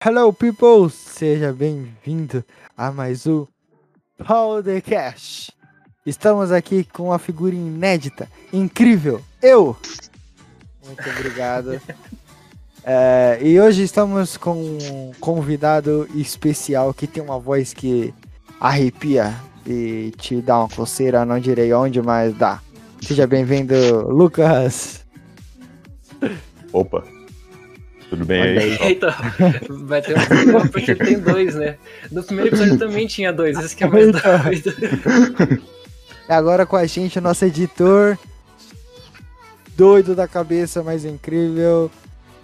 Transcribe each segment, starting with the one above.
Hello, people! Seja bem-vindo a mais um Podcast. Estamos aqui com uma figura inédita, incrível, eu! Muito obrigado. É, e hoje estamos com um convidado especial que tem uma voz que arrepia e te dá uma coceira, não direi onde, mas dá. Seja bem-vindo, Lucas! Opa, tudo bem Olha aí? aí. Então, vai ter um problema porque tem dois, né? No primeiro episódio também tinha dois, esse que é mais Então. doido. E agora com a gente o nosso editor, doido da cabeça, mais incrível,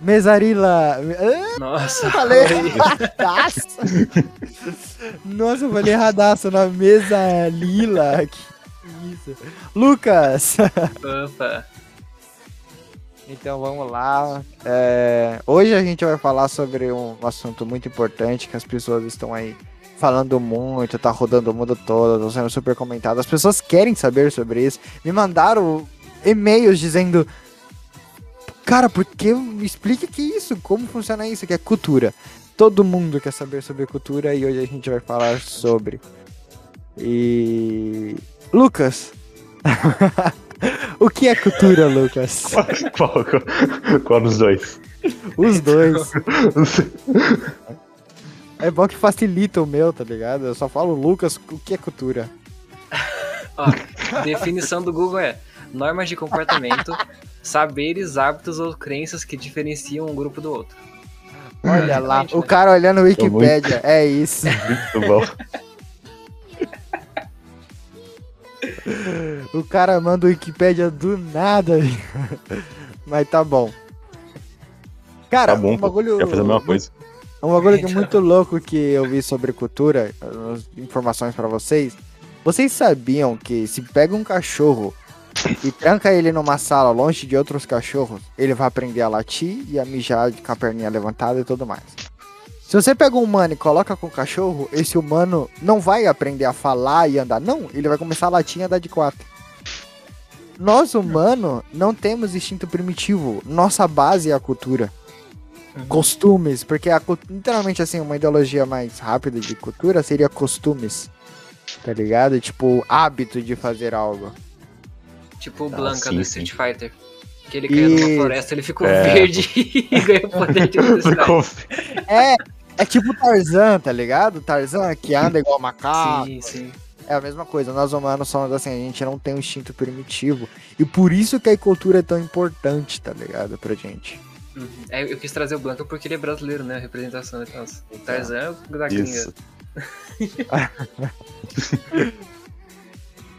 Mesarila. Ah, Nossa, falei aí. erradaço. Nossa, eu falei erradaço na mesa lila. Que isso. Lucas. Opa. Então vamos lá. É, hoje a gente vai falar sobre um assunto muito importante que as pessoas estão aí falando muito, tá rodando o mundo todo, tá sendo super comentado. As pessoas querem saber sobre isso. Me mandaram e-mails dizendo. Cara, por que explica que isso? Como funciona isso? Que é cultura. Todo mundo quer saber sobre cultura e hoje a gente vai falar sobre. E. Lucas! o que é cultura, Lucas? Qual, qual, qual dos dois? Os dois. É bom que facilita o meu, tá ligado? Eu só falo, Lucas, o que é cultura? Ó, definição do Google é normas de comportamento, saberes, hábitos ou crenças que diferenciam um grupo do outro. Olha lá, o né? cara olhando o Wikipédia, é isso. Muito bom. O cara manda o Wikipédia do nada. Mas tá bom. Cara, Tá bom, um bagulho. quer fazer a mesma coisa. Um bagulho que é muito louco que eu vi sobre cultura, informações pra vocês. Vocês sabiam que se pega um cachorro e tranca ele numa sala longe de outros cachorros, ele vai aprender a latir e a mijar com a perninha levantada e tudo mais. Se você pega um humano e coloca com o cachorro, esse humano não vai aprender a falar e andar. Não, ele vai começar a latir e andar de quatro. Nós, humanos, não temos instinto primitivo. Nossa base é a cultura Uhum. costumes, porque a, literalmente assim, uma ideologia mais rápida de cultura seria costumes, tá ligado? Tipo, hábito de fazer algo. Tipo o Ah, Blanca sim, do sim. Street Fighter. Que ele caiu numa Isso. floresta, ele ficou É. verde e ganhou poder de. Ficou- É, é tipo Tarzan, tá ligado? Tarzan que anda igual macaco. Sim, sim. É a mesma coisa, nós humanos somos assim, a gente não tem um instinto primitivo. E por isso que a cultura é tão importante, tá ligado? Pra gente. Uhum. É, eu quis trazer o Blanca porque ele é brasileiro, né? A representação e tal. O Tarzan é o da Isso. A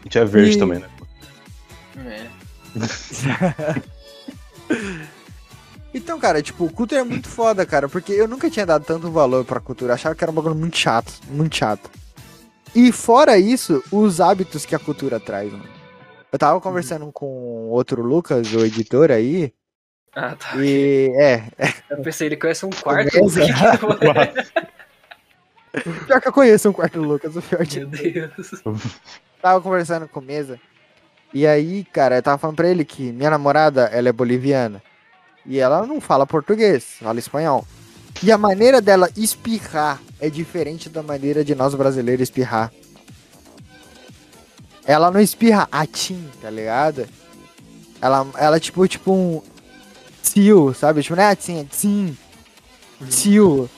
gente é verde E- também, né? É. Então, cara, tipo, cultura é muito foda, cara, porque eu nunca tinha dado tanto valor pra cultura, achava que era um bagulho muito chato, muito chato. E fora isso, os hábitos que a cultura traz, mano. Eu tava conversando com outro Lucas, o editor aí, Ah, tá. e é, Eu pensei, ele conhece um quarto. O pior que eu conheço um quarto Lucas, o pior de Meu Deus. tava conversando com mesa. E aí, cara, eu tava falando pra ele que minha namorada, ela é boliviana. E ela não fala português, fala espanhol. E a maneira dela espirrar é diferente da maneira de nós brasileiros espirrar. Ela não espirra atim, tá ligado? Ela, ela tipo, tipo um tio, sabe? Tipo, não é atim, é tsim. Tio.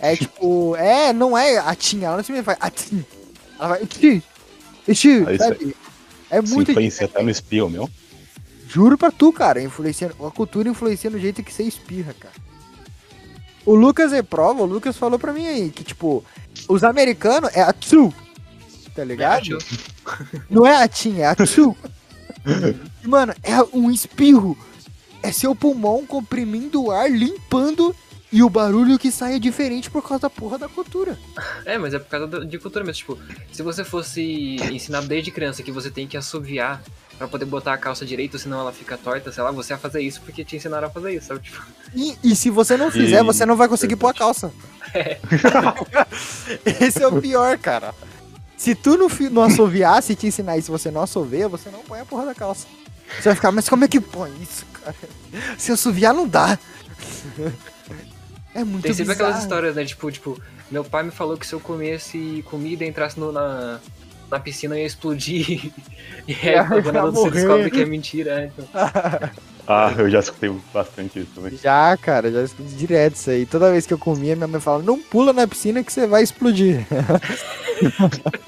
É tipo, é, não é atim, ela não simplesmente faz atim. Ela vai, tio, tio, Ah, isso sabe? É muito influencia até no espio, meu. Juro pra tu, cara, influenciando, a cultura influencia no jeito que você espirra, cara. O Lucas é prova, o Lucas falou pra mim aí que, tipo, os americanos é a tsu, tá ligado? Não é a tim, é a tsu. E, mano, é um espirro. É seu pulmão comprimindo o ar, limpando, e o barulho que sai é diferente por causa da porra da cultura. É, mas é por causa de cultura mesmo. Tipo, se você fosse ensinado desde criança que você tem que assoviar pra poder botar a calça direito, senão ela fica torta, sei lá, você ia fazer isso porque te ensinaram a fazer isso, sabe? Tipo, E, e se você não fizer, E- você não vai conseguir pôr a calça. Esse é o pior, cara. Se tu não, não assoviar, se te ensinar isso, você não assovia, você não põe a porra da calça. Você vai ficar, mas como é que põe isso, cara? Se assoviar, não dá. É muito Tem sempre bizarro. aquelas histórias, né? Tipo, tipo, meu pai me falou que se eu comesse comida e entrasse no- na, na piscina eu ia explodir. E aí, Ia quando você morrer. descobre que é mentira. né? Então, Ah, eu já escutei bastante isso também. Já, cara, já escutei direto isso aí. Toda vez que eu comia, minha mãe falava, não pula na piscina que você vai explodir.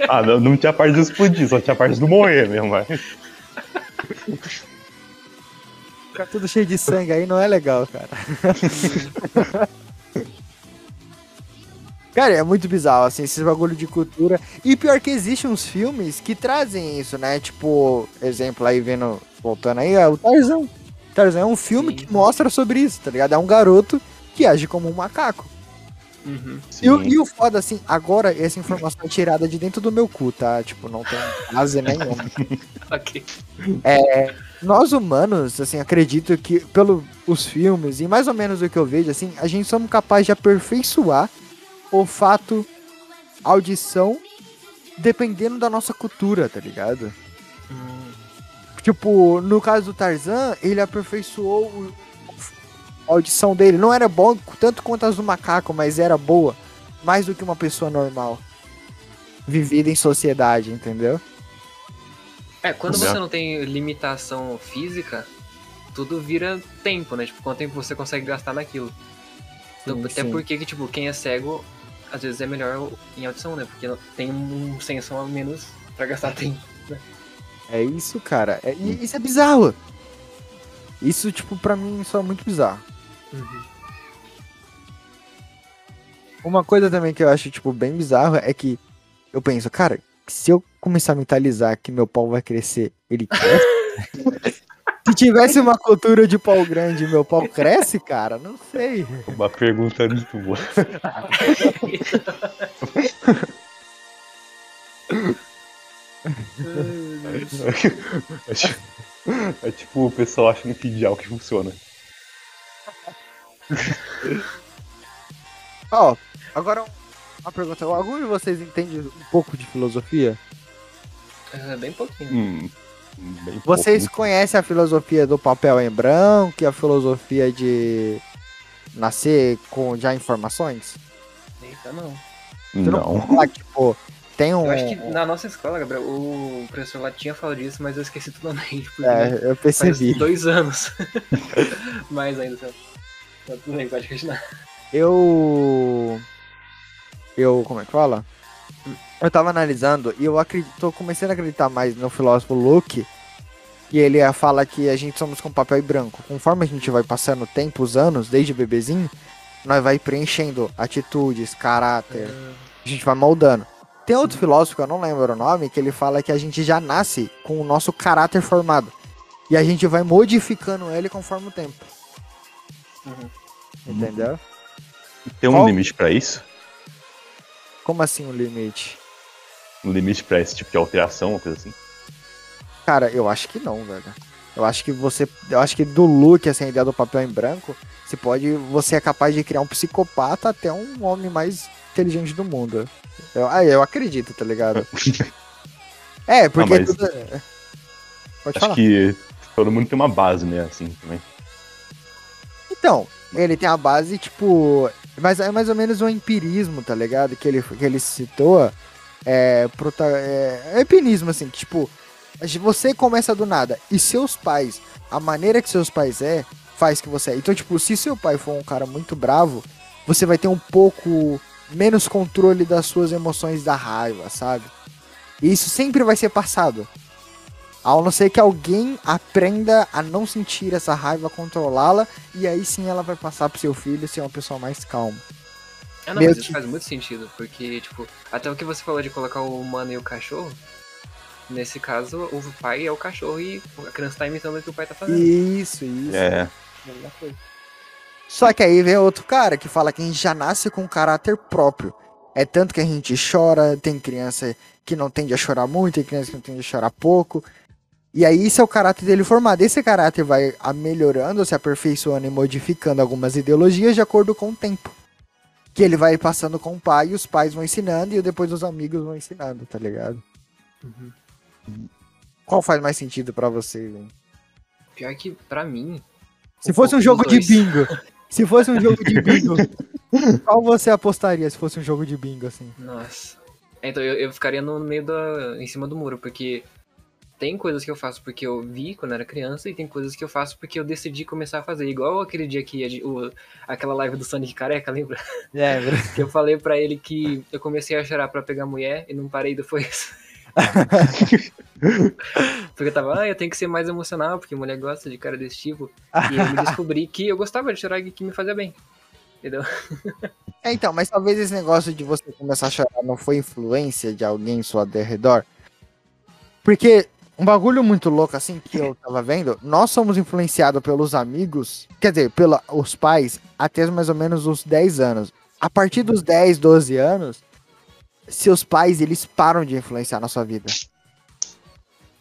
Ah, não, não tinha parte de explodir, só tinha parte do morrer mesmo, mas. Ficar tudo cheio de sangue aí não é legal, cara. Cara, é muito bizarro, assim, esses bagulho de cultura. E pior que existem uns filmes que trazem isso, né? Tipo, exemplo aí, vendo, voltando aí, é o Tarzan. Tarzan é um filme Sim. que mostra sobre isso, tá ligado? É um garoto que age como um macaco. uhum. E, e o foda, assim, agora essa informação é tirada de dentro do meu cu, tá? Tipo, não tem base nenhuma. Ok. Nós humanos, assim, acredito que pelos os filmes e mais ou menos o que eu vejo, assim, a gente somos capazes de aperfeiçoar olfato, audição, dependendo da nossa cultura, tá ligado? Hum, Tipo, no caso do Tarzan, ele aperfeiçoou o- a audição dele. Não era bom tanto quanto as do macaco, mas era boa. Mais do que uma pessoa normal. Vivida em sociedade, entendeu? É, quando você não tem limitação física, tudo vira tempo, né? Tipo, quanto tempo você consegue gastar naquilo. Sim, até sim. porque que, tipo, quem é cego, às vezes é melhor em audição, né? Porque tem um senso a menos pra gastar tempo. É isso, cara. É- e isso é bizarro. Isso, tipo, pra mim, só é muito bizarro. Uma coisa também que eu acho, tipo, bem bizarro é que eu penso, cara, se eu começar a mentalizar que meu pau vai crescer, ele cresce? Se tivesse uma cultura de pau grande meu pau cresce, cara, não sei. Uma pergunta muito boa. É tipo, é tipo o pessoal achando que ideal que funciona. Ó, agora uma pergunta. Algum de vocês entende um pouco de filosofia? É bem pouquinho. Hum, bem Vocês pouco. conhecem a filosofia do papel em branco e a filosofia de nascer com já informações? Eita, não. Não Não. fala tipo, tem um. Eu acho que na nossa escola, Gabriel, o professor lá tinha falado disso, mas eu esqueci totalmente. É, eu faz percebi. dois anos. Mais ainda, sabe? Tudo bem, pode continuar. Eu. Eu. Como é que fala? Eu tava analisando e eu acredito, tô começando a acreditar mais no filósofo Luke. Que ele fala que a gente somos com papel e branco. Conforme a gente vai passando o tempo, os anos, desde bebezinho, nós vai preenchendo atitudes, caráter. A gente vai moldando. Tem outro filósofo, que eu não lembro o nome, que ele fala que a gente já nasce com o nosso caráter formado. E a gente vai modificando ele conforme o tempo. Uhum. Entendeu? Tem um Qual- limite pra isso? Como assim o limite? Um limite pra esse tipo de alteração, uma coisa assim? Cara, eu acho que não, velho. Eu acho que você. Eu acho que do look, assim, a ideia do papel em branco, você pode. Você é capaz de criar um psicopata até um homem mais inteligente do mundo. Eu, ah, eu acredito, tá ligado? É, porque. Ah, mas- tudo- Pode Acho falar. que todo mundo tem uma base, né? Assim também. Então, ele tem a base, tipo. Mas é mais ou menos um empirismo, tá ligado? Que ele, que ele citou. É, prota, é, é empirismo, assim, que, tipo. Você começa do nada. E seus pais, a maneira que seus pais é, faz que você é. Então, tipo, se seu pai for um cara muito bravo, você vai ter um pouco menos controle das suas emoções da raiva, sabe? E isso sempre vai ser passado. Ao não ser que alguém aprenda a não sentir essa raiva, controlá-la, e aí sim ela vai passar pro seu filho ser uma pessoa mais calma. Ah, não, Meio mas isso que- faz muito sentido, porque, tipo, até o que você falou de colocar o humano e o cachorro, nesse caso, o pai é o cachorro e a criança tá imitando o que o pai tá fazendo. Isso, isso. É. Mesma coisa. Só que aí vem outro cara que fala que a gente já nasce com um caráter próprio. É tanto que a gente chora, tem criança que não tende a chorar muito, tem criança que não tende a chorar pouco. E aí isso é o caráter dele formado. Esse caráter vai melhorando, se aperfeiçoando e modificando algumas ideologias de acordo com o tempo. Que ele vai passando com o pai, e os pais vão ensinando, e depois os amigos vão ensinando, tá ligado? Uhum. Qual faz mais sentido pra você, velho? Pior que, pra mim... Se fosse um jogo dos de dois. bingo. Se fosse um jogo de bingo. Qual você apostaria se fosse um jogo de bingo, assim? Nossa. Então eu, eu ficaria no meio da. em cima do muro, porque tem coisas que eu faço porque eu vi quando era criança e tem coisas que eu faço porque eu decidi começar a fazer. Igual aquele dia que o, aquela live do Sonic Careca, lembra? É, Que eu falei pra ele que eu comecei a chorar pra pegar mulher e não parei depois. porque eu tava, ah, eu tenho que ser mais emocional, porque mulher gosta de cara desse tipo. E eu descobri que eu gostava de chorar e que me fazia bem. Entendeu? É, então, mas talvez esse negócio de você começar a chorar não foi influência de alguém em sua redor. Porque um bagulho muito louco, assim, que eu tava vendo, nós somos influenciados pelos amigos, quer dizer, pelos pais, até mais ou menos os 10 anos. A partir dos 10, 12 anos, seus pais, eles param de influenciar na sua vida.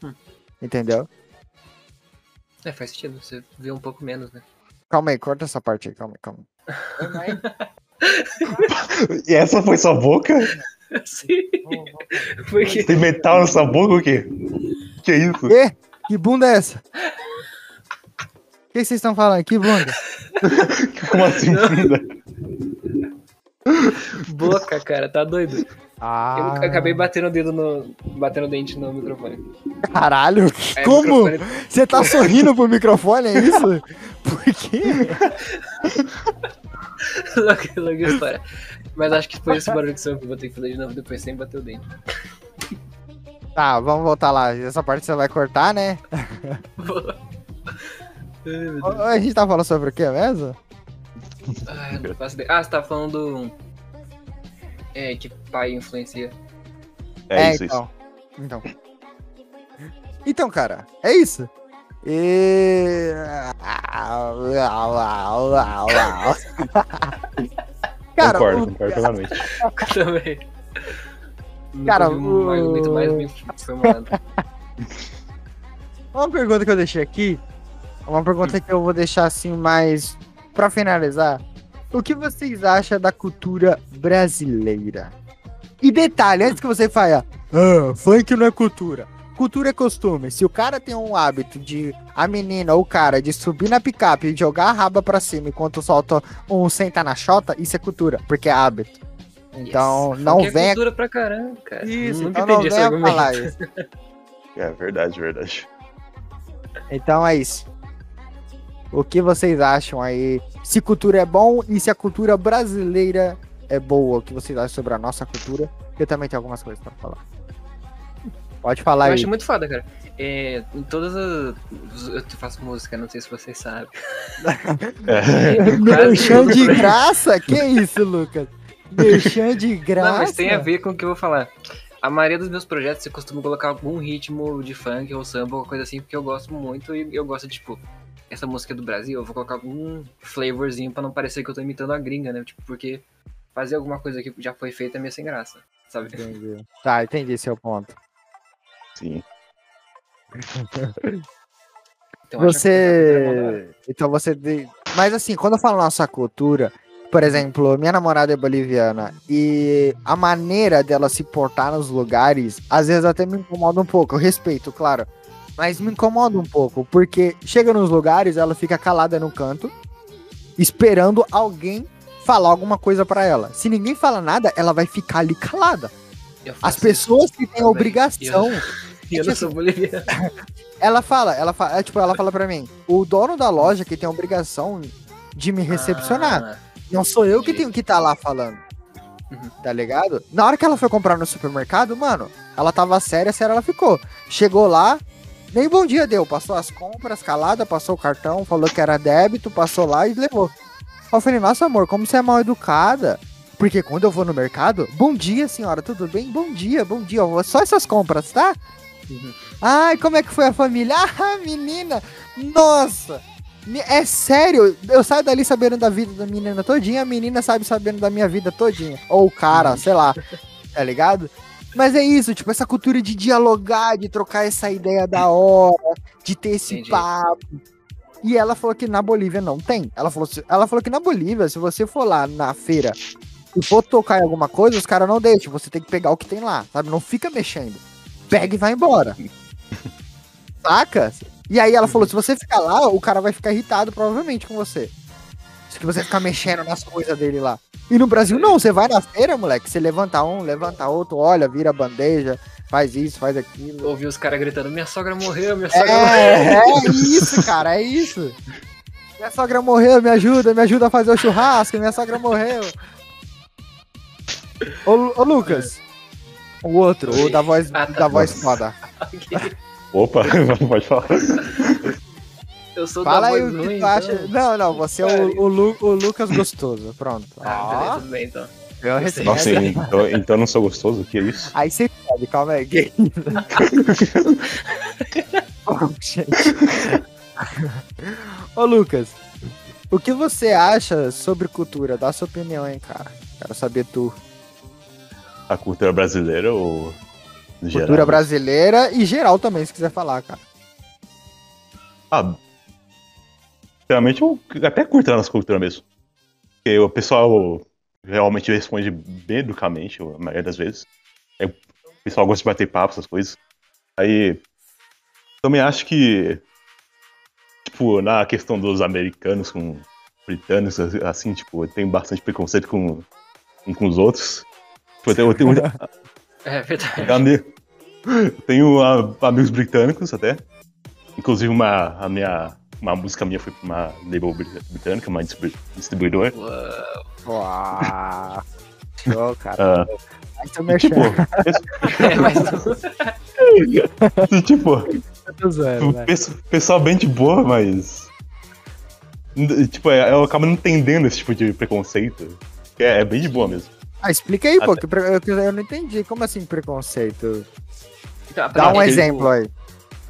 Hum. Entendeu? É, faz sentido. Você vê um pouco menos, né? Calma aí, corta essa parte aí, calma aí, calma aí. E essa foi sua boca? Sim. Porque. Tem metal nessa boca ou o quê? Que isso? Ê, que bunda é essa? O que vocês estão falando? Que bunda? Como assim, bunda? Boca, cara, tá doido. Ah, Eu acabei batendo o dedo no. batendo o dente no microfone. Caralho, o como? microfone- Você tá sorrindo pro microfone, é isso? Por quê? longa, longa história. Mas acho que foi esse barulho que saiu que eu vou ter que fazer de novo depois sem bater o dente. Tá, vamos voltar lá. Essa parte você vai cortar, né? Ai. A gente tá falando sobre o quê mesmo? Não faço ideia. Ah, você tá falando. É, que pai influencia. É, isso, isso. então. Então. Então, cara, é isso. E... Cara, concordo, o- concordo totalmente. Também. Cara, um o- argumento mais bem formulado. Uma pergunta que eu deixei aqui, uma pergunta que eu vou deixar assim mais pra finalizar. O que vocês acham da cultura brasileira? E detalhe, antes que você fale, ah, funk não é cultura. Cultura é costume. Se o cara tem um hábito de a menina ou o cara de subir na picape e jogar a raba pra cima enquanto solta um senta na chota, isso é cultura, porque é hábito. Então, Yes. não Funk é venha cultura pra caramba, cara. isso, Nunca então não entendi esse venha argumento. falar isso. É verdade, verdade. Então é isso. O que vocês acham aí? Se cultura é bom e se a cultura brasileira é boa? O que vocês acham sobre a nossa cultura? Eu também tenho algumas coisas pra falar. Pode falar Eu aí. acho muito foda, cara. É, em todas as. Eu faço música, não sei se vocês sabem. É. Merchan de graça? Que isso, Lucas? Merchan de graça? Não, mas tem a ver com o que eu vou falar. A maioria dos meus projetos eu costumo colocar algum ritmo de funk ou samba, alguma coisa assim, porque eu gosto muito e eu gosto de, tipo, essa música é do Brasil, eu vou colocar algum flavorzinho pra não parecer que eu tô imitando a gringa, né? Tipo, porque fazer alguma coisa que já foi feita é meio sem graça, sabe? Entendi. Tá, entendi seu ponto. Sim. Então, hora. Você. Então você. de- Mas assim, quando eu falo nossa cultura, por exemplo, minha namorada é boliviana e a maneira dela se portar nos lugares, às vezes até me incomoda um pouco. Eu respeito, claro. Mas me incomoda um pouco, porque chega nos lugares, ela fica calada no canto, esperando alguém falar alguma coisa pra ela. Se ninguém fala nada, ela vai ficar ali calada. Eu As pessoas que têm a obrigação isso. E eu não sou boliviano. ela fala, ela fala, é, tipo, ela fala pra mim, o dono da loja que tem a obrigação de me recepcionar. Ah, Não sou eu que tenho que estar lá falando. Uhum. Tá ligado? Na hora que ela foi comprar no supermercado, mano, ela tava séria, séria ela ficou. Chegou lá, nem bom dia deu. Passou as compras, calada, passou o cartão, falou que era débito, passou lá e levou. Eu falei, nossa amor, como você é mal educada. Porque quando eu vou no mercado, bom dia, senhora, tudo bem? Bom dia, bom dia. eu vou- Só essas compras, tá? Uhum. Ai, como é que foi a família? Ah, menina! Nossa! É sério, eu saio dali sabendo da vida da menina todinha, a menina sabe sabendo da minha vida todinha. Ou o cara, sei lá, tá ligado? Mas é isso, tipo, essa cultura de dialogar, de trocar essa ideia da hora, de ter esse Entendi. papo. E ela falou que na Bolívia não tem. Ela falou, ela falou que na Bolívia, se você for lá na feira e for tocar em alguma coisa, os caras não deixam. Você tem que pegar o que tem lá, sabe? Não fica mexendo. Pega e vai embora. Saca? E aí ela falou: se você ficar lá, o cara vai ficar irritado provavelmente com você. Se você ficar mexendo nas coisas dele lá. E no Brasil não, você vai na feira, moleque, você levanta um, levanta outro, olha, vira a bandeja, faz isso, faz aquilo. Ouvi os caras gritando, minha sogra morreu, minha sogra morreu. É, é isso, cara, é isso. Minha sogra morreu, me ajuda, me ajuda a fazer o churrasco, minha sogra morreu. Ô, ô Lucas, o outro, o da voz, Ah, tá. da voz foda. Opa, pode falar. Eu sou Fala da aí o que tu acha. então. Não, não, você é o, o, Lu- o Lucas gostoso, pronto. Ah, Ó, beleza, tudo bem então. eu recebi. Nossa, então, então eu não sou gostoso? O que é isso? Aí você pode, calma aí. gay. Bom, gente. Ô Lucas, o que você acha sobre cultura? Dá sua opinião, hein, cara. Quero saber tu. A cultura brasileira ou. Cultura geral? brasileira e geral também, se quiser falar, cara. Ah, realmente eu até curto a nossa cultura mesmo. Porque o pessoal realmente responde bem educamente, a maioria das vezes. Aí o pessoal gosta de bater papo, essas coisas. Aí, também acho que, tipo, na questão dos americanos com britânicos, assim, tipo, tem bastante preconceito com, um com os outros. Tipo, eu tenho, É verdade. tenho ah, amigos britânicos até. Inclusive uma, a minha, uma música minha foi pra uma label brit- britânica, uma distribu- distribuidora. Uau. Uau. Show, cara. Aí tu e, me tipo, É, mas e, tipo, pesso- pessoal bem de boa, mas. Tipo, é- eu acabo não entendendo esse tipo de preconceito. que É, é bem de boa mesmo. Ah, explica aí, pô, Até- que pre- eu, não entendi. Como assim preconceito? Então, Dá um é que, exemplo tipo, aí.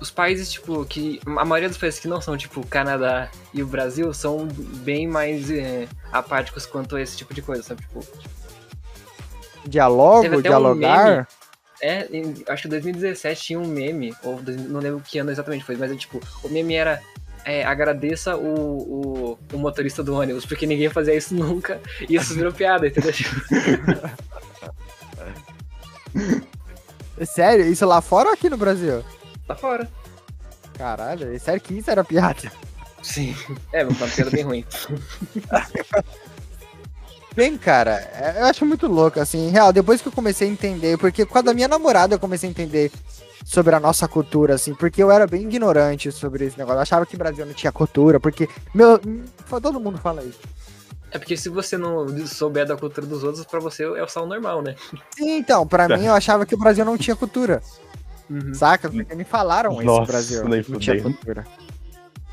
Os países, tipo, que. A maioria dos países que não são, tipo, Canadá e o Brasil são bem mais é, apáticos quanto a esse tipo de coisa, sabe? Tipo, Dialogo, até um dialogar. é, em- acho que em 2017 tinha um meme, ou dois- não lembro que ano exatamente foi, mas é tipo, o meme era. É, agradeça o, o, o motorista do ônibus, porque ninguém fazia isso nunca, e isso virou piada, entendeu? Sério? Isso lá fora ou aqui no Brasil? tá fora. Caralho, é sério que isso era piada? Sim. É, uma piada bem ruim. Bem, cara, é- eu acho muito louco, assim, em real, depois que eu comecei a entender, porque com a da minha namorada eu comecei a entender sobre a nossa cultura, assim, porque eu era bem ignorante sobre esse negócio, eu achava que o Brasil não tinha cultura, porque, meu, hum, todo mundo fala isso. É porque se você não souber da cultura dos outros, pra você é o sal normal, né? Sim, então, pra mim eu achava que o Brasil não tinha cultura, Uhum. saca? Porque me falaram isso, Nossa, o Brasil nem não tinha cultura.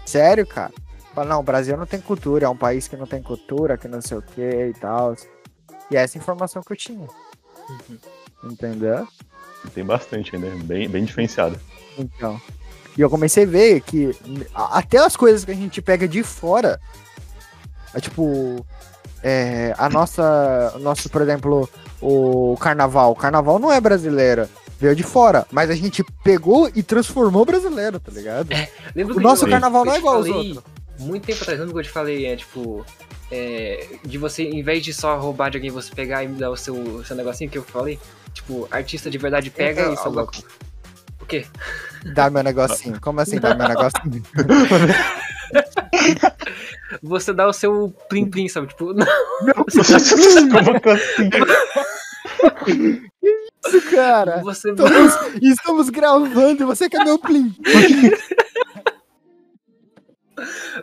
Sério, cara? Fala, não, o Brasil não tem cultura, é um país que não tem cultura, que não sei o que e tal. E essa informação que eu tinha. Entendeu? Tem bastante ainda, bem, bem diferenciado. Então. E eu comecei a ver que até as coisas que a gente pega de fora, é tipo, é, a nossa, nosso, por exemplo, o carnaval. O carnaval não é brasileiro, veio de fora, mas a gente pegou e transformou brasileiro, tá ligado? Lembra O que nosso eu- carnaval eu não é igual aos outros. Muito tempo atrás, lembra que eu te falei, é tipo. é, de você, em vez de só roubar de alguém, você pegar e me dar o seu, o seu negocinho que eu falei? Tipo, artista de verdade pega Eu- e salva. O quê? Dá meu negocinho. Como assim dá meu negocinho? Você dá o seu plim plim, sabe? Tipo, não, Como que assim? Isso, cara. você Estamos, estamos gravando e você quer meu plim.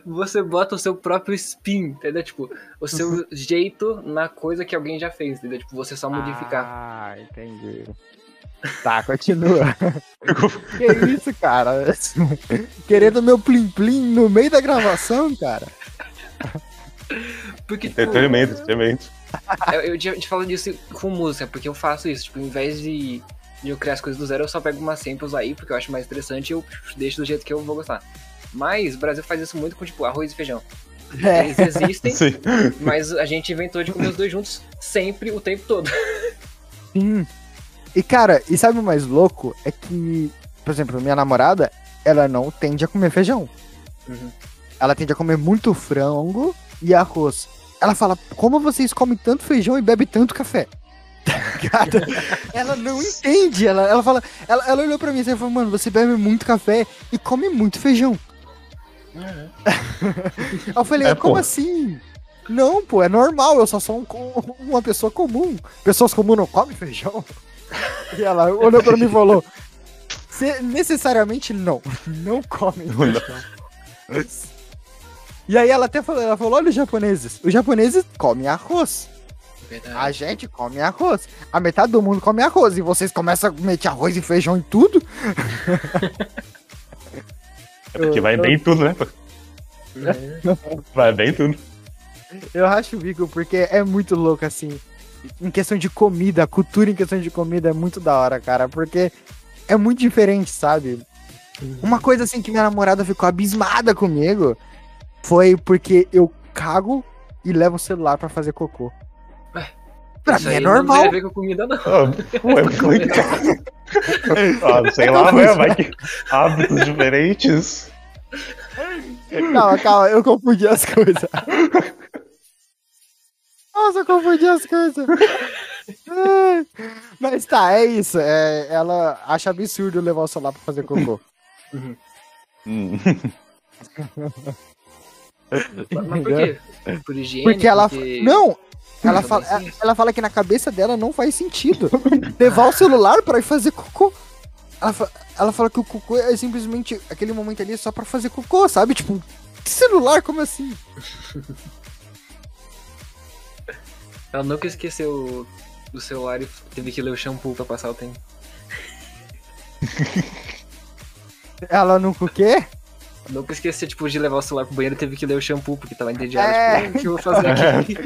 você bota o seu próprio spin, entendeu? Tipo, o seu Uhum. jeito na coisa que alguém já fez, entendeu? Tipo, você só modificar. Ah, entendi. Tá, continua. que isso, cara? Querendo meu plim-plim no meio da gravação, cara? Porque, tipo, Entretenimento, entretenimento. eu, eu te, te falo disso com música, porque eu faço isso. Tipo, em vez de, de eu criar as coisas do zero, eu só pego umas samples aí, porque eu acho mais interessante e eu deixo do jeito que eu vou gostar. Mas o Brasil faz isso muito com, tipo, arroz e feijão. É. Eles existem, Sim. mas a gente inventou de comer os dois juntos sempre, o tempo todo. Sim. E, cara, e sabe o mais louco? É que, por exemplo, minha namorada, ela não tende a comer feijão. Uhum. Ela tende a comer muito frango e arroz. Ela fala, como vocês comem tanto feijão e bebem tanto café? Tá ligado? ela não entende. Ela, ela fala, ela, ela olhou pra mim e falou, mano, você bebe muito café e come muito feijão. Aí eu falei, É, como pô. assim? Não, pô, é normal, eu só sou um uma pessoa comum. Pessoas comuns não comem feijão. E ela olhou pra mim e falou: "Cê- necessariamente não, não comem feijão. E aí ela até falou, ela falou, olha os japoneses. Os japoneses comem arroz. A gente come arroz. A metade do mundo come arroz. E vocês começam a meter arroz e feijão em tudo? É porque vai bem tudo, né? Vai bem tudo. Eu acho o bico porque é muito louco, assim. Em questão de comida, a cultura em questão de comida é muito da hora, cara. Porque é muito diferente, sabe? Uma coisa assim que minha namorada ficou abismada comigo foi porque eu cago e levo o celular pra fazer cocô. Pra Isso mim é aí Não normal. tem a ver com comida, não. Ah, é muito. Ah, sei lá, né? Vai que hábitos diferentes. Calma, calma, eu confundi as coisas. Nossa, eu confundi as coisas. Mas tá, é isso. é, ela acha absurdo levar o celular pra fazer cocô. Hum. Mas mas por quê? Por higiene? Porque ela. porque- Não! Ela fala, ela, ela fala que na cabeça dela não faz sentido levar o celular pra ir fazer cocô. Ela, fa- ela fala que o cocô é simplesmente aquele momento ali só pra fazer cocô, sabe? Tipo, que celular? Como assim? Ela nunca esqueceu do celular e teve que ler o shampoo pra passar o tempo. Ela nunca o quê? Nunca esqueceu, tipo, de levar o celular pro banheiro e teve que ler o shampoo, porque tava entediado. É. Tipo, o que eu vou fazer aqui?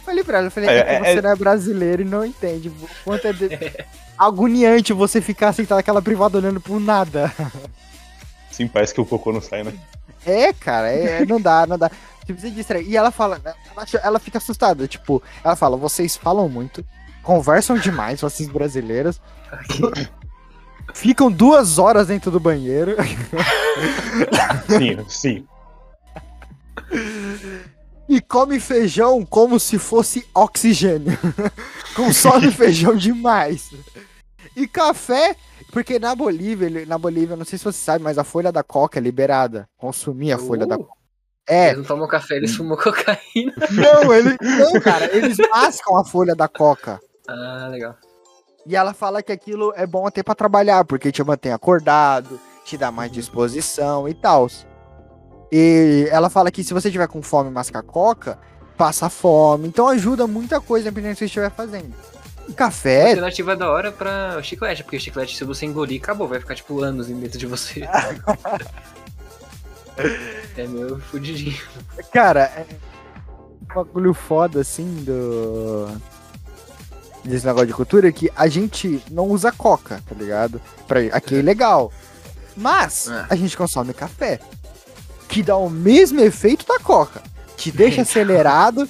Eu falei pra ela, eu falei, É, é, é- você não é brasileiro e não entende. O quanto é de- agoniante você ficar sentado naquela privada olhando por nada. Sim, parece que o cocô não sai, né? É, cara, é, não dá, não dá. Você precisa distrair. E ela fala, ela, acha- ela fica assustada, tipo, ela fala, vocês falam muito, conversam demais, vocês brasileiros, ficam duas horas dentro do banheiro. Sim, sim. E come feijão como se fosse oxigênio. Consome feijão demais. E café, porque na Bolívia, na Bolívia, não sei se você sabe, mas a folha da coca é liberada. Consumir a folha da Uh, coca. É, Eles não tomam café, eles fumam cocaína. não, ele, não, cara, eles mascam a folha da coca. Ah, legal. E ela fala que aquilo é bom até pra trabalhar, porque te mantém acordado, te dá mais disposição e tal. E ela fala que se você tiver com fome e mascar coca, passa fome. Então ajuda muita coisa, dependendo do que você estiver fazendo. E Café, Alternativa da hora pra o chiclete, porque o chiclete, se você engolir, acabou, vai ficar tipo anos dentro de você. é meu fudidinho. cara, é um bagulho foda assim do. Desse negócio de cultura que a gente não usa coca, tá ligado? Pra... Aqui é legal. Mas É. a gente consome café. Que dá o mesmo efeito da coca. Te deixa acelerado,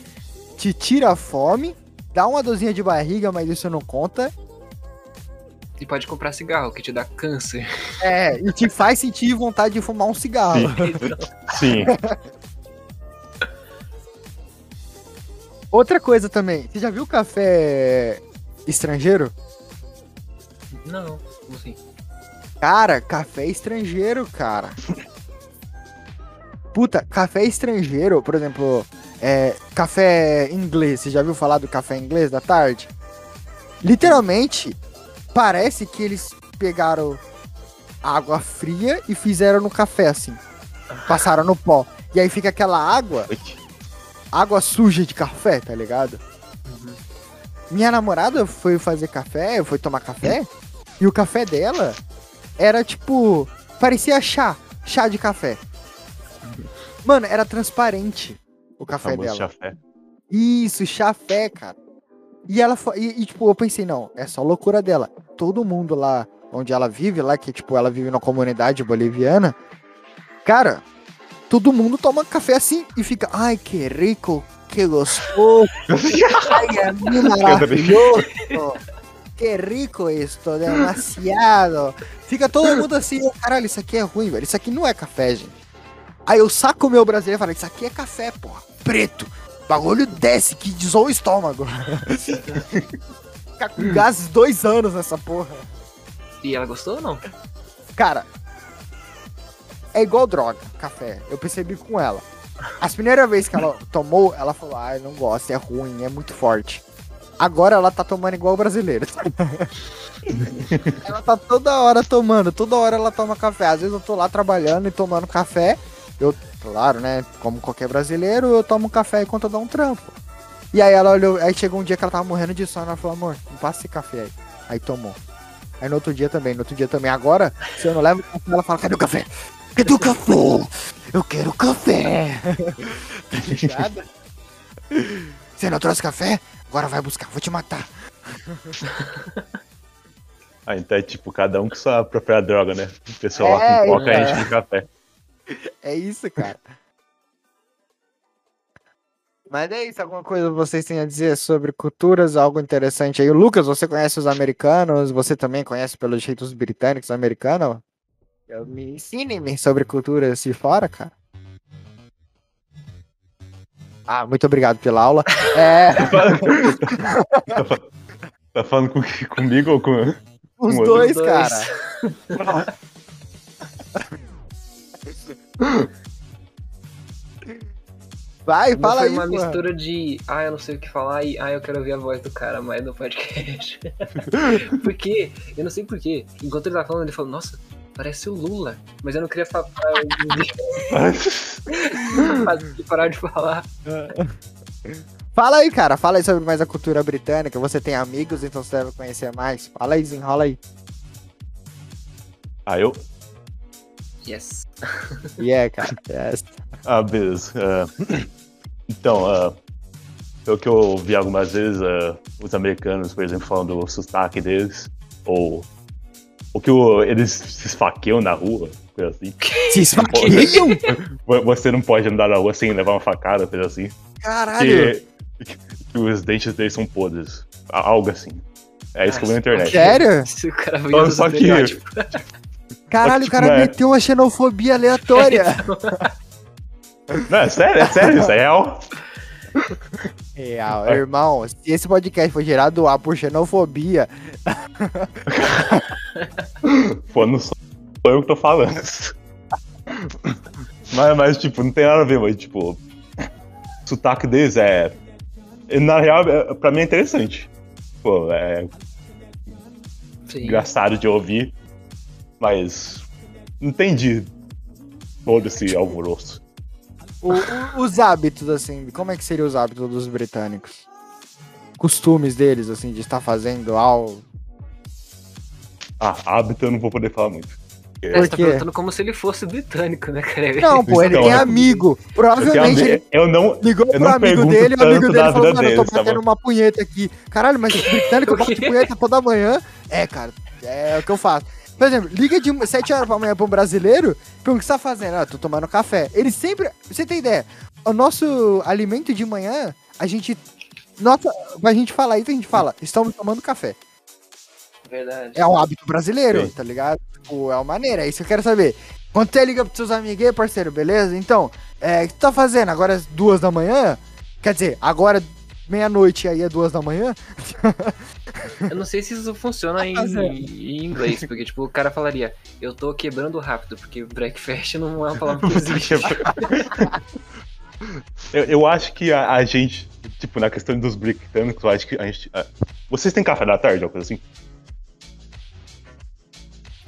te tira a fome, dá uma dorzinha de barriga, mas isso não conta. E pode comprar cigarro, que te dá câncer. É, e te faz sentir vontade de fumar um cigarro. Sim. Outra coisa também, você já viu café estrangeiro? Não, como assim? Cara, café estrangeiro, cara. Puta, café estrangeiro, por exemplo, é, café inglês. Você já viu falar do café inglês da tarde? Literalmente, parece que eles pegaram água fria e fizeram no café, assim. Passaram no pó. E aí fica aquela água, água suja de café, tá ligado? Minha namorada foi fazer café, foi tomar café, e o café dela era tipo. Parecia chá. Chá de café. Mano, era transparente o café dela. chafé. Isso, chafé, cara. E ela e, e, tipo, eu pensei, não, é só loucura dela. Todo mundo lá onde ela vive, lá que tipo, ela vive numa comunidade boliviana, cara, todo mundo toma café assim e fica, ai, que rico, que gostoso. ai, é maravilhoso. Que rico isto, demasiado. Fica todo mundo assim, "Oh, caralho, isso aqui é ruim, velho. Isso aqui não é café, gente. Aí eu saco o meu brasileiro e falo, isso aqui é café, porra. Preto. Bagulho desce, que desou o estômago. Ficar com gases dois anos nessa porra. E ela gostou ou não? Cara, é igual droga, café. Eu percebi com ela. As primeiras vezes que ela tomou, ela falou, ah, eu não gosto, é ruim, é muito forte. Agora ela tá tomando igual o brasileiro. ela tá toda hora tomando, toda hora ela toma café. Às vezes eu tô lá trabalhando e tomando café. Eu, claro, né? Como qualquer brasileiro, eu tomo café enquanto eu dou um trampo. E aí ela olhou, aí chegou um dia que ela tava morrendo de sono, ela falou, amor, me passa esse café aí. Aí tomou. Aí no outro dia também, no outro dia também. Agora, se eu não levo café, ela fala, cadê o café? Cadê o café? Eu quero café. tá ligado? Você não trouxe café? Agora vai buscar, vou te matar. Ah, então é tipo, cada um com sua própria droga, né? O pessoal lá É, com coca e a é. gente com café. É isso, cara. Mas é isso, alguma coisa vocês têm a dizer sobre culturas, algo interessante aí. O Lucas, você conhece os americanos? Você também conhece pelo jeito os britânicos americanos? Eu me ensine-me sobre culturas de fora, cara. Ah, muito obrigado pela aula. É, Tá falando com- comigo ou com. os outro. dois, Os dois. cara. Vai, Não fala foi aí, uma pô. mistura de, ah, eu não sei o que falar e, ah, eu quero ouvir a voz do cara mais no podcast. por quê? Eu não sei por quê. Enquanto ele tava falando, ele falou, nossa, parece o Lula. Mas eu não queria falar, parar de falar. Fala aí, cara. Fala aí sobre mais a cultura britânica. Você tem amigos, então você deve conhecer mais. Fala aí, desenrola aí. Ah, eu? Yes. É, cara. Yes. Ah, beleza. Ah, então, pelo que eu ouvi algumas vezes, ah, os americanos, por exemplo, falando do sotaque deles, ou o que o- eles se esfaqueiam na rua, coisa assim. Se esfaqueiam? Vo- Você não pode andar na rua sem levar uma facada, coisa assim. Caralho. Que, que os dentes deles são podres. Algo assim. É isso que eu vi na internet. Sério? Se o cara veio Olha do só que-. Caralho, o cara meteu uma xenofobia aleatória. Não, é sério, é sério, isso é real. Real, irmão. Se esse podcast foi gerado a por xenofobia, Pô, não sou eu que tô falando. Mas, mas, tipo, não tem nada a ver, mas, tipo, o sotaque deles é. Na real, é- pra mim é interessante. Pô, é Sim. engraçado de ouvir, mas não entendi todo esse alvoroço. o- o- os hábitos, assim, como é que seriam os hábitos dos britânicos? Costumes deles, assim, de estar fazendo algo. Ah, hábito eu não vou poder falar muito. É, você tá perguntando como se ele fosse britânico, né, cara? Não, pô, ele Então, tem é- amigo. Provavelmente ele eu não. ligou eu pro não amigo dele, o amigo dele falou, mano, eu tô tá batendo bom? uma punheta aqui. Caralho, mas britânico bate punheta toda manhã. É, cara, é o que eu faço. Por exemplo, liga de 7 horas pra manhã pra um brasileiro, pergunta o que você tá fazendo? Ah, tô tomando café. Ele sempre. Você tem ideia? O nosso alimento de manhã, a gente. Nossa, a gente fala isso, a gente fala, estamos tomando café. Verdade. É um hábito brasileiro, Sim. tá ligado? Tipo, é uma maneira, é isso que eu quero saber. Quando você liga pros seus amigos aí, parceiro, beleza? Então, é, o que tu tá fazendo? Agora às duas da manhã? Quer dizer, agora meia-noite aí é duas da manhã? Eu não sei se isso funciona em, fazer? em inglês, porque, tipo, o cara falaria, eu tô quebrando rápido, porque breakfast não é uma palavra que existe. Eu, eu acho que a, a gente, tipo, na questão dos britânicos, eu acho que a gente. a- vocês têm café da tarde, alguma coisa assim?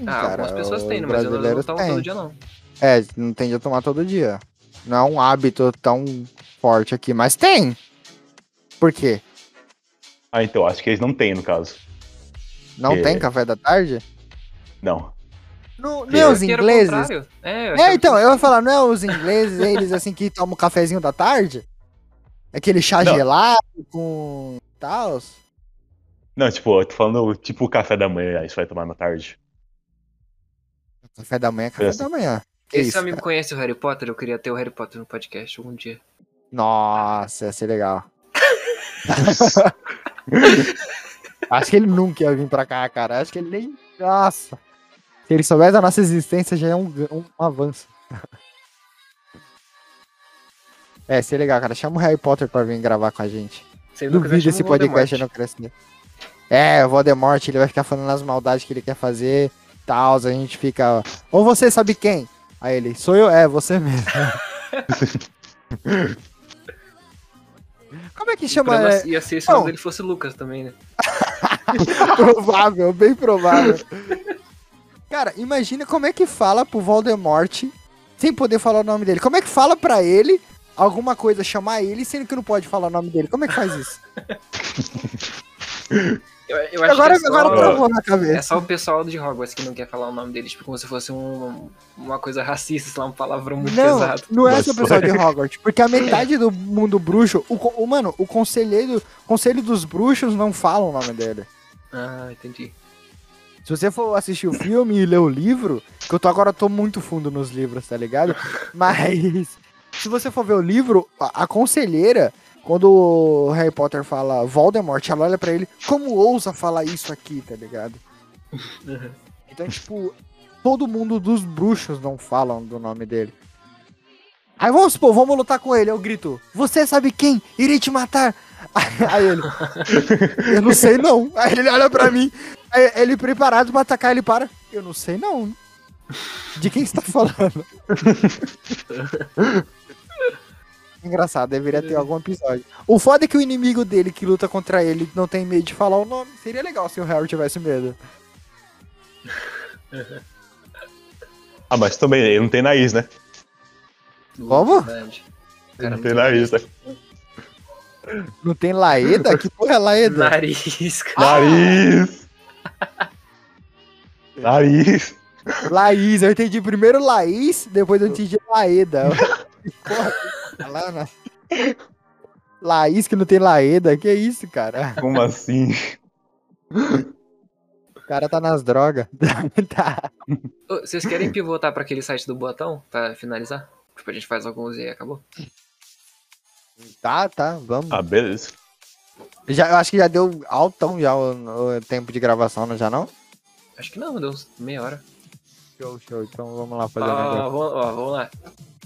Ah, algumas pessoas têm, mas eu não, tomo todo dia, não. É, não tende a tomar todo dia. Não é um hábito tão forte aqui, mas tem. Por quê? Ah, então, acho que eles não têm, no caso. Não É. tem café da tarde? Não. Não, não é os o ingleses? contrário. É, eu É, então, que- eu ia falar, não é os ingleses, eles assim que tomam cafezinho da tarde? Aquele chá Não. gelado com tal? Não, tipo, eu tô falando, tipo, o café da manhã, aí você vai tomar na tarde. Café da manhã, café É. da manhã. Que Esse isso, amigo cara? conhece o Harry Potter? Eu queria ter o Harry Potter no podcast algum dia. Nossa, ia ser legal. Acho que ele nunca ia vir pra cá, cara. Acho que ele nem. Nossa. Se ele soubesse da nossa existência, já é um, um avanço. É, seria legal, cara. Chama o Harry Potter pra vir gravar com a gente. Se ele Duvido esse podcast não crescer. É, o Voldemort, ele vai ficar falando as maldades que ele quer fazer, tal, a gente fica, ou você sabe quem? Aí ele, sou eu, é, você mesmo. Como é que chama? problema É, ia ser se o nome dele fosse Lucas também, né? provável, bem provável. Cara, imagina como é que fala pro Voldemort sem poder falar o nome dele. Como é que fala pra ele alguma coisa, chamar ele, sendo que não pode falar o nome dele? Como é que faz isso? Eu, eu acho Agora, que é só, agora travou na é cabeça. só o pessoal de Hogwarts que não quer falar o nome dele, tipo, como se fosse um- uma coisa racista, sei lá, um palavrão muito Não, pesado. não é só o pessoal de Hogwarts, porque a metade do mundo bruxo, o, o- mano, o conselheiro, conselho dos bruxos não fala o nome dele. Ah, entendi. Se você for assistir o filme e ler o livro, que eu tô agora tô muito fundo nos livros, tá ligado? Mas se você for ver o livro, a, a conselheira, quando o Harry Potter fala Voldemort, ela olha pra ele, como ousa falar isso aqui, tá ligado? Então, tipo, todo mundo dos bruxos não falam do nome dele. Aí vamos supor, vamos lutar com ele. Eu grito, você sabe quem? Irei te matar. Aí ele, eu não sei não. Aí ele olha pra mim, aí ele preparado pra atacar, ele para. Eu não sei não. De quem você tá falando? Engraçado, deveria ter algum episódio. O foda é que o inimigo dele que luta contra ele não tem medo de falar o nome. Seria legal se o Harry tivesse medo. Ah, mas também, ele não tem nariz, né? Como? Ele não tem nariz, né? Não tem Laeda? Que porra é Laeda? Nariz, cara. Nariz! Nariz! Laís, eu entendi primeiro Laís, depois eu entendi Laeda. Porra, falando. Laís que não tem Laeda, que isso, cara? Como assim? O cara tá nas drogas. tá. Vocês querem pivotar pra aquele site do botão pra finalizar? Tipo, a gente faz alguns e aí acabou. tá, tá, vamos. Ah, beleza. Já, eu acho que já deu altão já o, o tempo de gravação, não já não? Acho que não, deu meia hora. Show, show. Então vamos lá fazer Ó, o negócio. vamos, ó, vamos lá.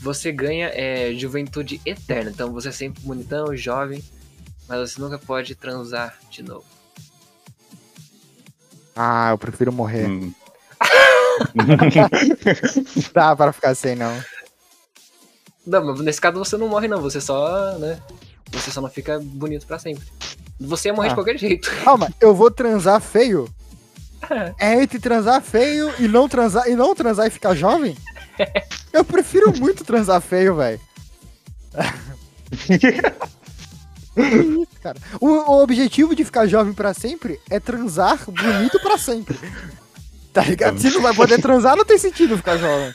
Você ganha é, juventude eterna. Então você é sempre bonitão, jovem, mas você nunca pode transar de novo. Ah, eu prefiro morrer. Hum. Não dá pra ficar sem, não. Não, mas nesse caso você não morre não, você só, né? Você só não fica bonito pra sempre. Você ia morrer Ah. de qualquer jeito. Calma, eu vou transar feio? É entre transar feio e não transar e não transar e ficar jovem? Eu prefiro muito transar feio, velho. O, o objetivo de ficar jovem pra sempre é transar bonito pra sempre. Tá ligado? Se não vai poder transar, não tem sentido ficar jovem.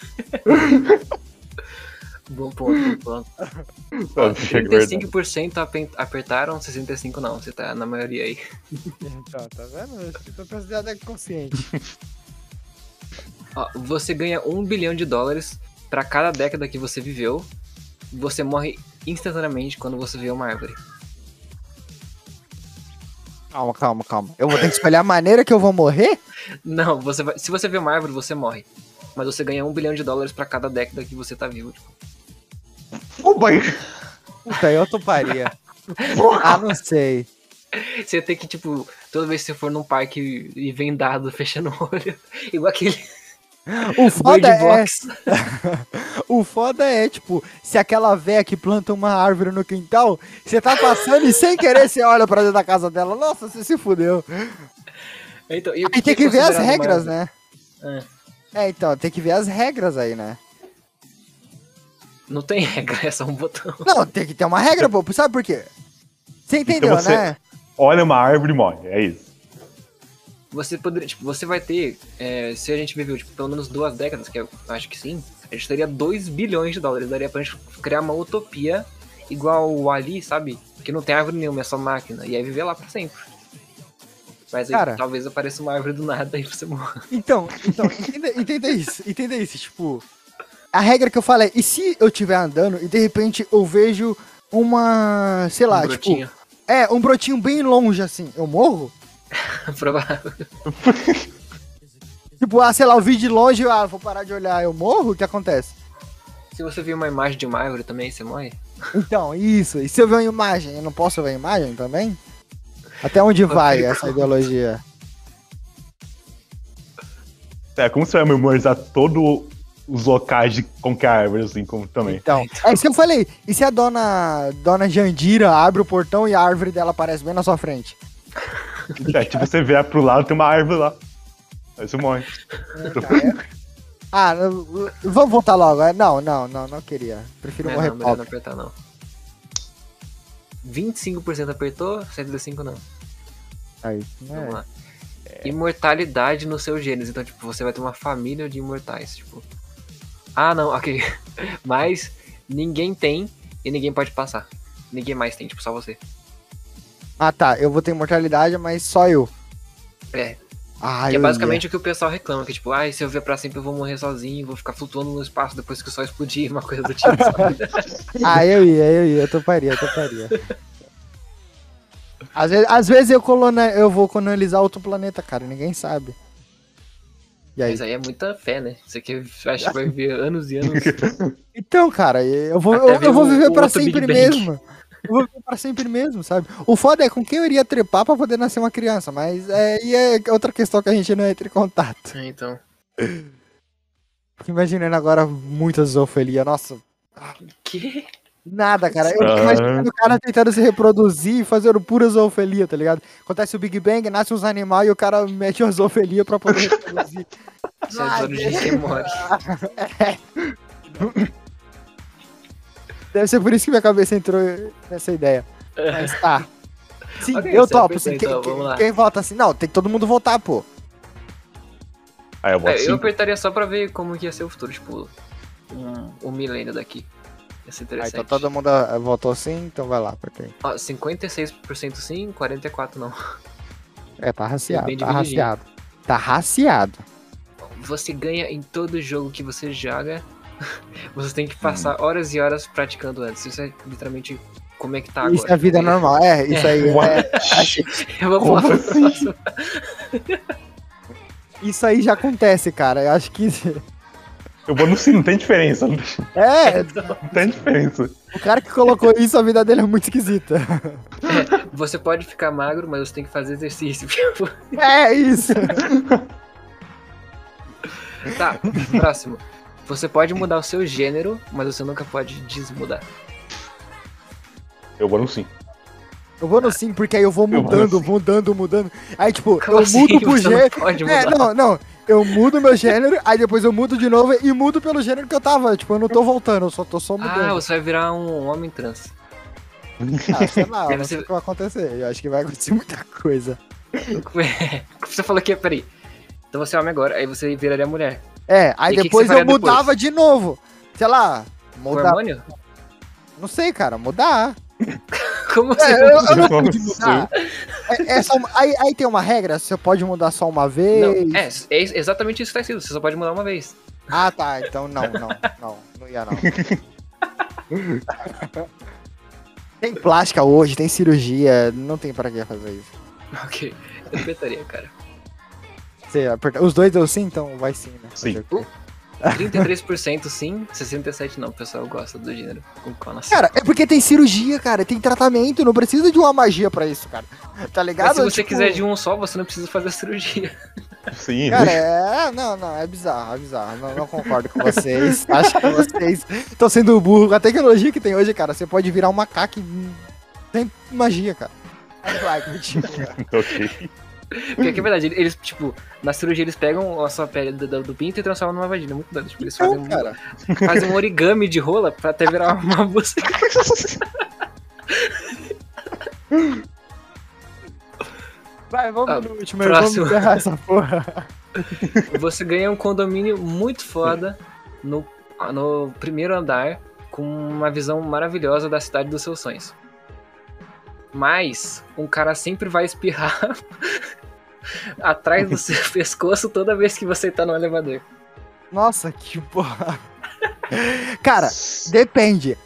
Bom ponto, bom ponto. Ah, é verdade. 35% apen- apertaram, 65% não. Você tá na maioria aí. Então, tá vendo? Eu acho que tô considerado consciente. Ó, você ganha um bilhão de dólares pra cada década que você viveu. Você morre instantaneamente quando você vê uma árvore. Calma, calma, calma. Eu vou ter que escolher a maneira que eu vou morrer? Não, você vai, se você vê uma árvore, você morre. Mas você ganha um bilhão de dólares pra cada década que você tá vivo. Tipo. Oh, boy. Puta, eu toparia. Ah, não sei. Você tem que, tipo, toda vez que você for num parque e vendado, fechando o olho, igual aquele O foda é, o foda é, tipo, se aquela véia que planta uma árvore no quintal, você tá passando e sem querer você olha pra dentro da casa dela. Nossa, você se fudeu. Então, e o Aí tem é que ver as regras, né? É, então, tem que ver as regras aí, né? Não tem regra, é só um botão. Não, tem que ter uma regra, pô. Sabe por quê? Você entendeu, você- né? Olha uma árvore e morre. É isso. Você poderia, tipo, você vai ter, é, se a gente viveu, tipo, pelo menos duas décadas, que eu acho que sim, a gente teria 2 bilhões de dólares. Daria pra gente criar uma utopia igual o Ali, sabe? Que não tem árvore nenhuma, é só máquina. E aí viver lá pra sempre. Mas aí Cara. talvez apareça uma árvore do nada e você morra. Então, então, entenda, entenda isso, entenda isso, tipo. A regra que eu falo é, e se eu estiver andando e de repente eu vejo uma, sei lá, um tipo, brotinho. é, um brotinho bem longe assim, eu morro? Provável. Tipo, ah, sei lá, eu vi de longe, ah, vou parar de olhar, eu morro? O que acontece? Se você viu uma imagem de uma árvore também, você morre? Então, isso. E se eu ver uma imagem, eu não posso ver a imagem também? Até onde vai essa ideologia? É, como você vai memorizar todo os locais de qualquer árvore, assim, como também. Então, é isso que eu falei. E se a dona, dona Jandira abre o portão e a árvore dela aparece bem na sua frente? É, tipo, você vê pro lado, tem uma árvore lá. Aí você morre. Ah, vamos voltar logo. é? Não, não, não, não queria. Prefiro Não, é morrer não, melhor não pobre. apertar, não. 25% apertou, 105 não. Aí, Vamos é. lá. Imortalidade nos seus genes. Então, tipo, você vai ter uma família de imortais. Tipo. Ah, não, ok. Mas ninguém tem e ninguém pode passar. Ninguém mais tem, tipo, só você. Ah, tá. Eu vou ter imortalidade, mas só eu. É. Ah, que é basicamente o que o pessoal reclama, que tipo, ai, se eu viver pra sempre eu vou morrer sozinho, vou ficar flutuando no espaço depois que o sol explodir, uma coisa do tipo, ia. Ah, eu ia, eu ia. Eu toparia, eu toparia. Às vezes, às vezes eu, colona, eu vou colonizar outro planeta, cara. Ninguém sabe. E aí? Mas aí é muita fé, né? Você que acha que vai viver anos e anos. Então, cara, eu vou, eu, eu vou viver pra sempre mesmo. Eu vou viver pra sempre mesmo, sabe? O foda é com quem eu iria trepar pra poder nascer uma criança, mas é, e é outra questão que a gente não entra em contato. É, então. Fico imaginando agora muita zoofilia. Nossa, Que? Nada, cara. Eu Ah. fico imaginando o cara tentando se reproduzir e fazendo pura zoofilia, tá ligado? Acontece o Big Bang, nasce uns animais e o cara mete uma zoofilia pra poder reproduzir. Isso é dono de que morre. Deve ser por isso que minha cabeça entrou nessa ideia. Mas tá. Sim, Ok, eu topo. Sim. Então, quem- quem vota assim? Não, tem que todo mundo votar, pô. Aí eu É, eu apertaria só pra ver como que ia ser o futuro, tipo, um, um milênio daqui. Ia ser Ah, interessante. então todo mundo ah, votou sim, então vai lá pra quem. Ó, 56% sim, 44% não. É, tá raciado, bem tá raciado. Tá raciado. Você ganha em todo jogo que você joga. Você tem que passar Hum. horas e horas praticando antes. Isso é literalmente como é que tá agora. Isso é vida normal. É, isso aí é, What? Vamos Como lá assim? Isso aí já acontece, cara. Eu acho que. Eu vou no sim, não tem diferença. Não É, tem diferença. o cara que colocou isso, a vida dele é muito esquisita. Você pode ficar magro, mas você tem que fazer exercício. É isso. tá, próximo. Você pode mudar o seu gênero, mas você nunca pode desmudar. Eu vou no sim. Eu vou no sim, porque aí eu vou vou mudando, no sim. mudando, mudando. Aí, tipo, Como eu assim? mudo pro não gênero. pode É, mudar. não, não. Eu mudo meu gênero, aí depois eu mudo de novo e mudo pelo gênero que eu tava. Tipo, eu não tô voltando, eu só tô só Ah, mudando. você vai virar um homem trans. Ah, sei lá, eu não sei o que vai acontecer. Eu acho que vai acontecer muita coisa. Você falou que, peraí. Então você é homem agora, aí você viraria mulher. É, aí E que que depois você eu faria depois? mudava de novo. Sei lá, mudar. hormônio? Não sei, cara, mudar. Como você É, eu, eu não pude assim? mudar. É, é só uma- aí, aí tem uma regra, você pode mudar só uma vez. Não, é, é exatamente isso que tá escrito. Você só pode mudar uma vez. Ah, tá, então não, não, não, não ia não. tem plástica hoje, tem cirurgia, não tem pra que fazer isso. Ok. Eu apertaria, cara. Você aperta- Os dois deu sim, então vai sim, né? Sim. Quê? 33% sim, 67% não. O pessoal gosta do gênero com. Cara, é porque tem cirurgia, cara, tem tratamento, não precisa de uma magia pra isso, cara. Tá ligado? Mas se você Tipo, quiser de um só, você não precisa fazer a cirurgia. Sim. Cara, é. Não, não, é bizarro, é bizarro. Não, não concordo com vocês. Acho que vocês estão sendo burro. A tecnologia que tem hoje, cara, você pode virar um macaco e- sem magia, cara. Mentira. ok. Porque que é verdade, eles, tipo, na cirurgia eles pegam a sua pele do, do- do pinto e transformam numa vagina. Muito doido. Tipo, eles fazem, Então, cara. um, fazem um origami de rola pra até virar uma buceta. Vai, vamos Ah, no último vamos próximo. encerrar essa porra. Você ganha um condomínio muito foda no, no primeiro andar com uma visão maravilhosa da cidade dos seus sonhos. Mas um cara sempre vai espirrar atrás do seu pescoço toda vez que você tá no elevador. Nossa, que porra. Cara, depende.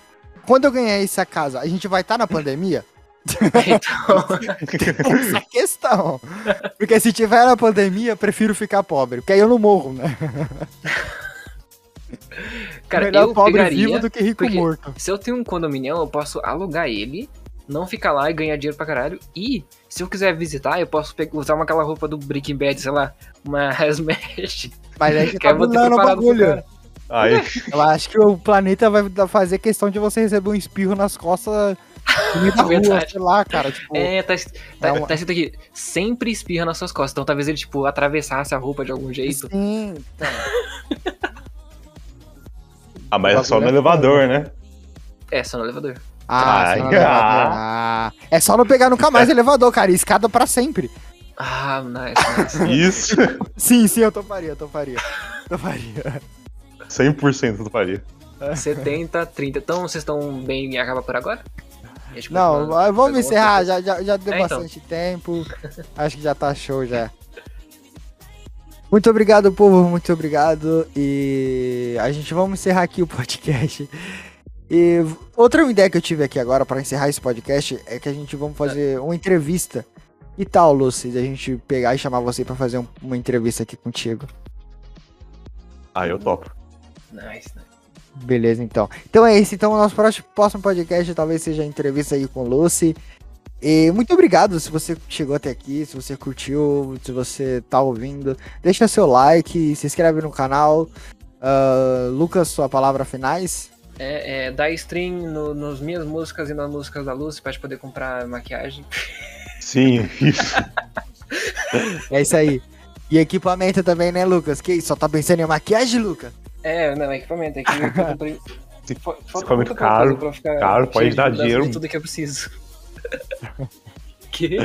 Quando eu ganhar essa casa, a gente vai estar na pandemia? Então, Essa é a questão. Porque se tiver na pandemia, prefiro ficar pobre. Porque aí eu não morro, né? cara, Melhor eu pobre pegaria, vivo do que rico morto. se eu tenho um condomínio, eu posso alugar ele, não ficar lá e ganhar dinheiro pra caralho. E se eu quiser visitar, eu posso usar uma, aquela roupa do Breaking Bad, sei lá, uma hazmat. Mas aí Que tá bulando o bagulho. Aí, Eu acho que o planeta vai fazer questão de você receber um espirro nas costas da rua, sei lá, cara. Tipo, É, tá, tá, É uma- tá escrito aqui, sempre espirra nas suas costas. Então talvez ele, tipo, atravessasse a roupa de algum jeito. sim. então. ah, mas é só no é elevador, né? É, só no elevador. Ah, Ai, elevador. Ah, é só não pegar nunca mais elevador, cara. e Escada pra sempre. Ah, nice, nice. Isso, Sim, sim, eu toparia, eu toparia. Toparia. 100% do faria. 70, 30. Então vocês estão bem e acaba por agora? Não, vamos encerrar, já, já, já deu É, então. bastante tempo. Acho que já tá show já. Muito obrigado, povo, muito obrigado. E a gente vamos encerrar aqui o podcast. E outra ideia que eu tive aqui agora pra encerrar esse podcast é que a gente vamos fazer uma entrevista. Que tal, Lucy, da gente pegar e chamar você pra fazer um- uma entrevista aqui contigo? Ah, eu topo. Nice, nice. Beleza, então. Então é isso. Então, o nosso próximo, podcast talvez seja a entrevista aí com o Lucy. E muito obrigado se você chegou até aqui, se você curtiu, se você tá ouvindo. Deixa seu like, se inscreve no canal. Ah, Lucas, sua palavra finais. É, é, dá stream no, nos minhas músicas e nas músicas da Lucy pra gente poder comprar maquiagem. Sim, isso. É isso aí. E equipamento também, né, Lucas? Que isso? Só tá pensando em maquiagem, Lucas? É, não, equipamento. É que eu comprei. Equipamento caro, coisa pra ficar caro, pode dar dinheiro. tudo que eu preciso. que?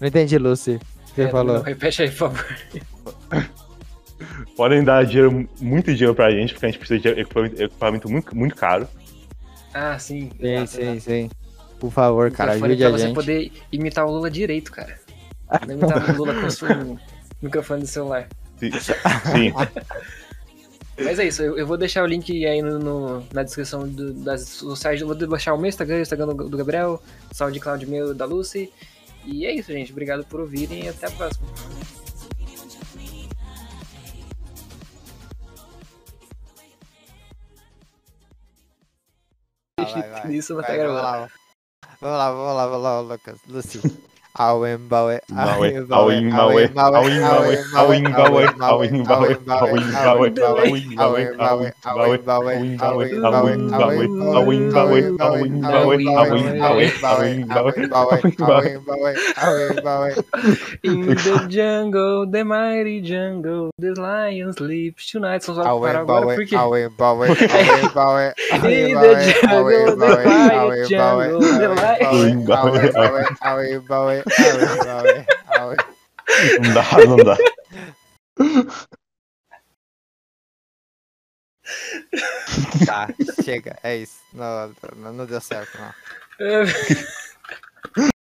Não entendi, Lucy. Você É, falou. não, repete aí, por favor. Podem dar dinheiro, muito dinheiro pra gente, porque a gente precisa de equipamento, equipamento muito, muito caro. Ah, sim. Sim, exato, sim, exato. sim. Por favor, cara, ajude pra a você gente. poder imitar o Lula direito, cara. Não imitar o Lula com o seu microfone do celular. Sim. Sim. Mas é isso, eu, eu vou deixar o link aí no, no- na descrição do, das sociais. Eu vou deixar o meu Instagram, o Instagram do, do Gabriel, o SoundCloud meu da Lucy. E é isso, gente. Obrigado por ouvirem e até a próxima. Vai, vai, vai. Isso não tá Vai, gravando. Vamos lá, vamos lá, vamos lá, vamos lá, Awenbawe, Awenbawe, In the jungle, the mighty jungle, the lion sleeps tonight. São só para agora porque. Awenbawe, Awenbawe, In the jungle, the quiet jungle, the lion. Awenbawe, Awenbawe, Não dá, não dá. Tá, chega, é isso. Não, não, não deu certo, não.